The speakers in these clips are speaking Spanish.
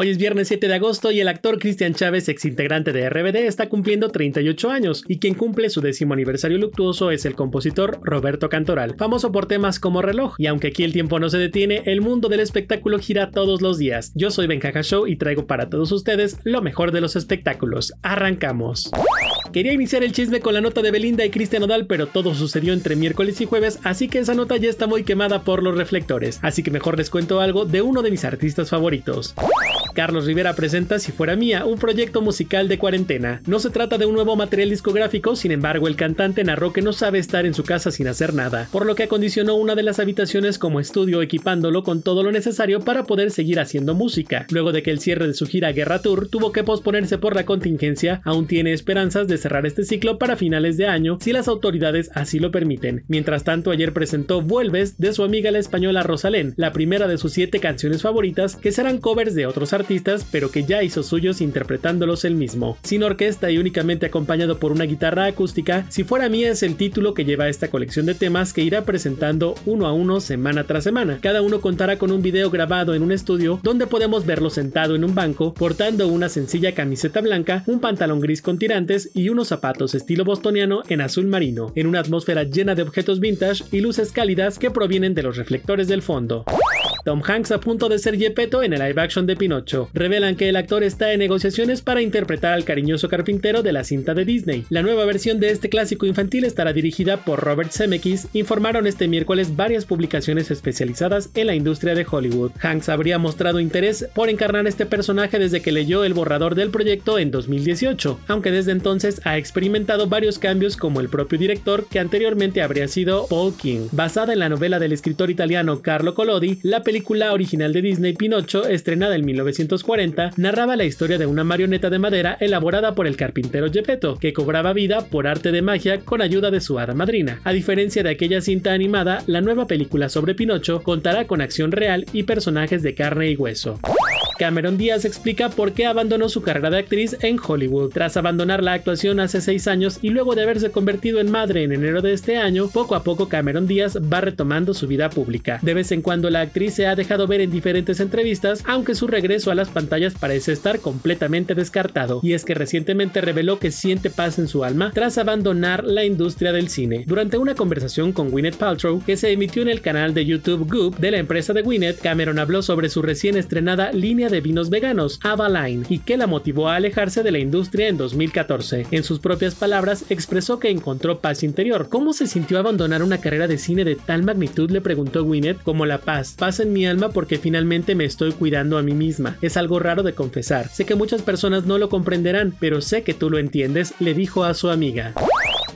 Hoy es viernes 7 de agosto y el actor Cristian Chávez, ex integrante de RBD, está cumpliendo 38 años y quien cumple su décimo aniversario luctuoso es el compositor Roberto Cantoral, famoso por temas como reloj. Y aunque aquí el tiempo no se detiene, el mundo del espectáculo gira todos los días. Yo soy Benjaja Show y traigo para todos ustedes lo mejor de los espectáculos. Arrancamos. Quería iniciar el chisme con la nota de Belinda y Cristian Odal, pero todo sucedió entre miércoles y jueves, así que esa nota ya está muy quemada por los reflectores. Así que mejor les cuento algo de uno de mis artistas favoritos. Carlos Rivera presenta Si fuera mía, un proyecto musical de cuarentena. No se trata de un nuevo material discográfico, sin embargo el cantante narró que no sabe estar en su casa sin hacer nada, por lo que acondicionó una de las habitaciones como estudio equipándolo con todo lo necesario para poder seguir haciendo música. Luego de que el cierre de su gira Guerra Tour tuvo que posponerse por la contingencia, aún tiene esperanzas de cerrar este ciclo para finales de año si las autoridades así lo permiten. Mientras tanto, ayer presentó Vuelves de su amiga la española Rosalén, la primera de sus siete canciones favoritas que serán covers de otros artistas pero que ya hizo suyos interpretándolos él mismo. Sin orquesta y únicamente acompañado por una guitarra acústica, Si fuera mía es el título que lleva esta colección de temas que irá presentando uno a uno semana tras semana. Cada uno contará con un video grabado en un estudio donde podemos verlo sentado en un banco, portando una sencilla camiseta blanca, un pantalón gris con tirantes y unos zapatos estilo bostoniano en azul marino, en una atmósfera llena de objetos vintage y luces cálidas que provienen de los reflectores del fondo. Tom Hanks a punto de ser Gepetto en el live action de Pinocho. Revelan que el actor está en negociaciones para interpretar al cariñoso carpintero de la cinta de Disney. La nueva versión de este clásico infantil estará dirigida por Robert Zemeckis, informaron este miércoles varias publicaciones especializadas en la industria de Hollywood. Hanks habría mostrado interés por encarnar este personaje desde que leyó el borrador del proyecto en 2018, aunque desde entonces ha experimentado varios cambios como el propio director que anteriormente habría sido Paul King. Basada en la novela del escritor italiano Carlo Collodi, la película original de Disney Pinocho, estrenada en 1940, narraba la historia de una marioneta de madera elaborada por el carpintero Geppetto, que cobraba vida por arte de magia con ayuda de su hada madrina. A diferencia de aquella cinta animada, la nueva película sobre Pinocho contará con acción real y personajes de carne y hueso. Cameron Díaz explica por qué abandonó su carrera de actriz en Hollywood. Tras abandonar la actuación hace seis años y luego de haberse convertido en madre en enero de este año, poco a poco Cameron Díaz va retomando su vida pública. De vez en cuando la actriz se ha dejado ver en diferentes entrevistas, aunque su regreso a las pantallas parece estar completamente descartado. Y es que recientemente reveló que siente paz en su alma tras abandonar la industria del cine. Durante una conversación con Gwyneth Paltrow que se emitió en el canal de YouTube Goop de la empresa de Gwyneth, Cameron habló sobre su recién estrenada línea de vinos veganos, Avaline, y que la motivó a alejarse de la industria en 2014. En sus propias palabras, expresó que encontró paz interior. ¿Cómo se sintió abandonar una carrera de cine de tal magnitud? le preguntó Gwyneth. Como la paz, paz en mi alma porque finalmente me estoy cuidando a mí misma. Es algo raro de confesar. Sé que muchas personas no lo comprenderán, pero sé que tú lo entiendes, le dijo a su amiga.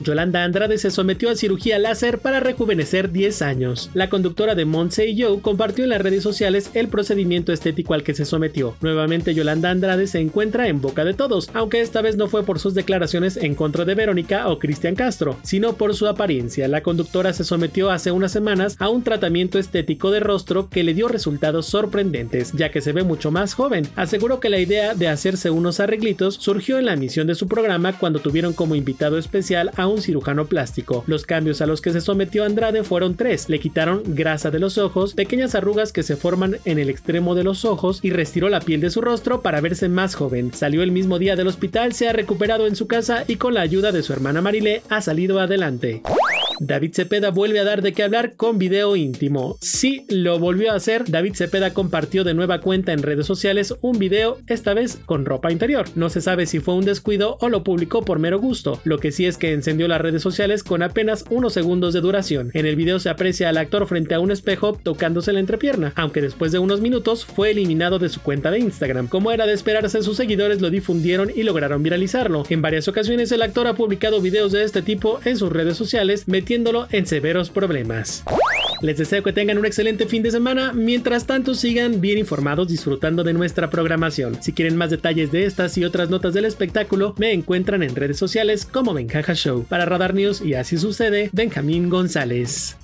Yolanda Andrade se sometió a cirugía láser para rejuvenecer 10 años. La conductora de Monse y Joe compartió en las redes sociales el procedimiento estético al que se sometió. Nuevamente Yolanda Andrade se encuentra en boca de todos, aunque esta vez no fue por sus declaraciones en contra de Verónica o Cristian Castro, sino por su apariencia. La conductora se sometió hace unas semanas a un tratamiento estético de rostro que le dio resultados sorprendentes, ya que se ve mucho más joven. Aseguró que la idea de hacerse unos arreglitos surgió en la emisión de su programa cuando tuvieron como invitado especial a un cirujano plástico. Los cambios a los que se sometió Andrade fueron tres. Le quitaron grasa de los ojos, pequeñas arrugas que se forman en el extremo de los ojos y retiró la piel de su rostro para verse más joven. Salió el mismo día del hospital, se ha recuperado en su casa y con la ayuda de su hermana Marilé ha salido adelante. David Cepeda vuelve a dar de qué hablar con video íntimo. Sí, lo volvió a hacer. David Cepeda compartió de nueva cuenta en redes sociales un video, esta vez con ropa interior. No se sabe si fue un descuido o lo publicó por mero gusto. Lo que sí es que encendió las redes sociales con apenas unos segundos de duración. En el video se aprecia al actor frente a un espejo tocándose la entrepierna, aunque después de unos minutos fue eliminado de su cuenta de Instagram. Como era de esperarse, sus seguidores lo difundieron y lograron viralizarlo. En varias ocasiones el actor ha publicado videos de este tipo en sus redes sociales, en severos problemas. Les deseo que tengan un excelente fin de semana, mientras tanto sigan bien informados disfrutando de nuestra programación. Si quieren más detalles de estas y otras notas del espectáculo, me encuentran en redes sociales como Benjaja Show. Para Radar News y así sucede, Benjamín González.